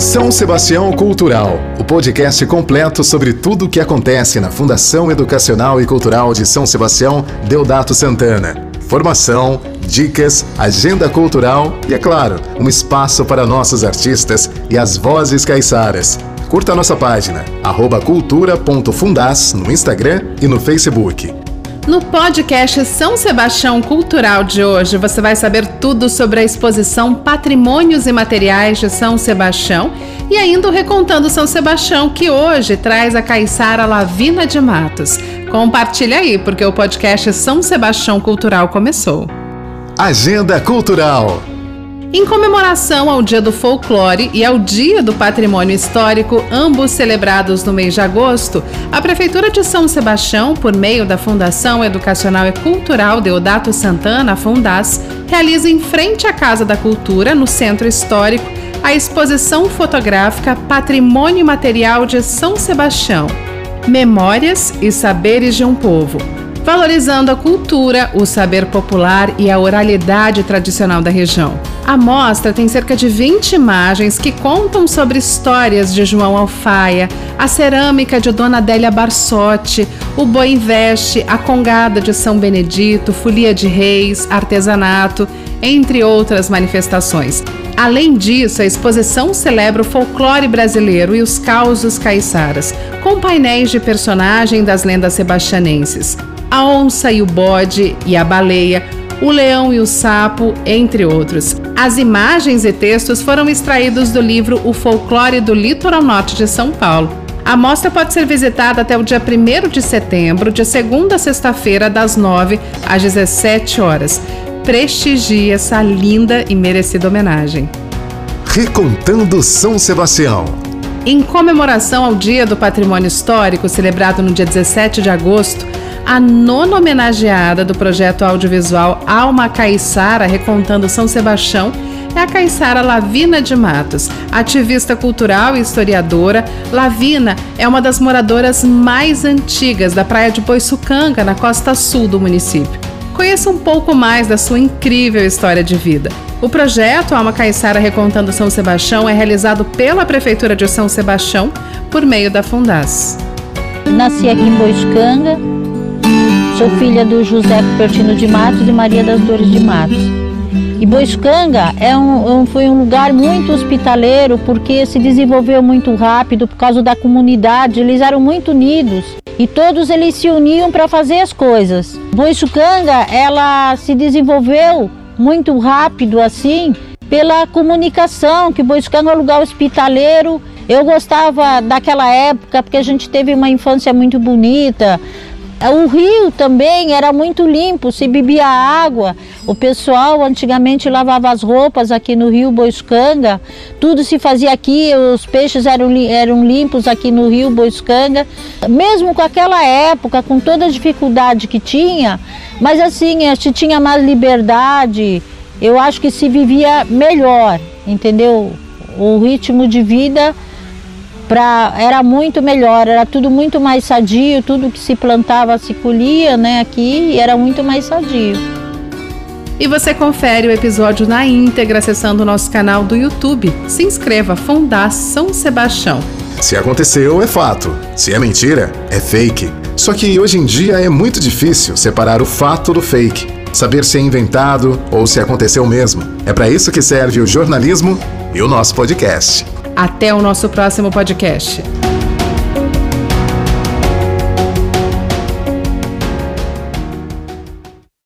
São Sebastião Cultural, o podcast completo sobre tudo o que acontece na Fundação Educacional e Cultural de São Sebastião Deodato Santana. Formação, dicas, agenda cultural e, é claro, um espaço para nossos artistas e as vozes caiçaras. Curta a nossa página, cultura.fundas no Instagram e no Facebook. No podcast São Sebastião Cultural de hoje, você vai saber tudo sobre a exposição Patrimônios e Materiais de São Sebastião e ainda o Recontando São Sebastião, que hoje traz a Caiçara Lavina de Matos. Compartilha aí, porque o podcast São Sebastião Cultural começou. Agenda Cultural. Em comemoração ao Dia do Folclore e ao Dia do Patrimônio Histórico, ambos celebrados no mês de agosto, a Prefeitura de São Sebastião, por meio da Fundação Educacional e Cultural Deodato Santana, Fundas, realiza em frente à Casa da Cultura, no Centro Histórico, a exposição fotográfica Patrimônio Material de São Sebastião. Memórias e Saberes de um Povo valorizando a cultura, o saber popular e a oralidade tradicional da região. A mostra tem cerca de 20 imagens que contam sobre histórias de João Alfaia, a cerâmica de Dona Adélia Barsotti, o boi veste, a congada de São Benedito, folia de reis, artesanato, entre outras manifestações. Além disso, a exposição celebra o folclore brasileiro e os causos caiçaras, com painéis de personagem das lendas sebastianenses a onça e o bode e a baleia, o leão e o sapo, entre outros. As imagens e textos foram extraídos do livro O Folclore do Litoral Norte de São Paulo. A mostra pode ser visitada até o dia 1 de setembro, de segunda a sexta-feira, das 9 às 17 horas. Prestigie essa linda e merecida homenagem. Recontando São Sebastião. Em comemoração ao Dia do Patrimônio Histórico, celebrado no dia 17 de agosto, a nona homenageada do projeto audiovisual Alma Caiçara, recontando São Sebastião, é a Caiçara Lavina de Matos. Ativista cultural e historiadora, Lavina é uma das moradoras mais antigas da praia de Boiçucanga, na costa sul do município. Conheça um pouco mais da sua incrível história de vida. O projeto Alma Caiçara Recontando São Sebastião é realizado pela Prefeitura de São Sebastião por meio da Fundas. Nasci aqui em Boiçucanga, Sou filha do José Pertino de Matos e Maria das Dores de Matos. E Boiscanga é um, um, foi um lugar muito hospitaleiro porque se desenvolveu muito rápido por causa da comunidade, eles eram muito unidos e todos eles se uniam para fazer as coisas. Boiscanga, ela se desenvolveu muito rápido assim pela comunicação, que Boiscanga é um lugar hospitaleiro. Eu gostava daquela época porque a gente teve uma infância muito bonita, o rio também era muito limpo, se bebia água. O pessoal antigamente lavava as roupas aqui no rio Boiscanga, tudo se fazia aqui, os peixes eram, eram limpos aqui no rio Boiscanga. Mesmo com aquela época, com toda a dificuldade que tinha, mas assim, a gente tinha mais liberdade, eu acho que se vivia melhor, entendeu? O ritmo de vida pra, era muito melhor, era tudo muito mais sadio, tudo que se plantava se colhia né, aqui e era muito mais sadio. E você confere o episódio na íntegra acessando o nosso canal do YouTube. Se inscreva, Fundação Sebastião. Se aconteceu, é fato. Se é mentira, é fake. Só que hoje em dia é muito difícil separar o fato do fake. Saber se é inventado ou se aconteceu mesmo. É para isso que serve o jornalismo e o nosso podcast. Até o nosso próximo podcast.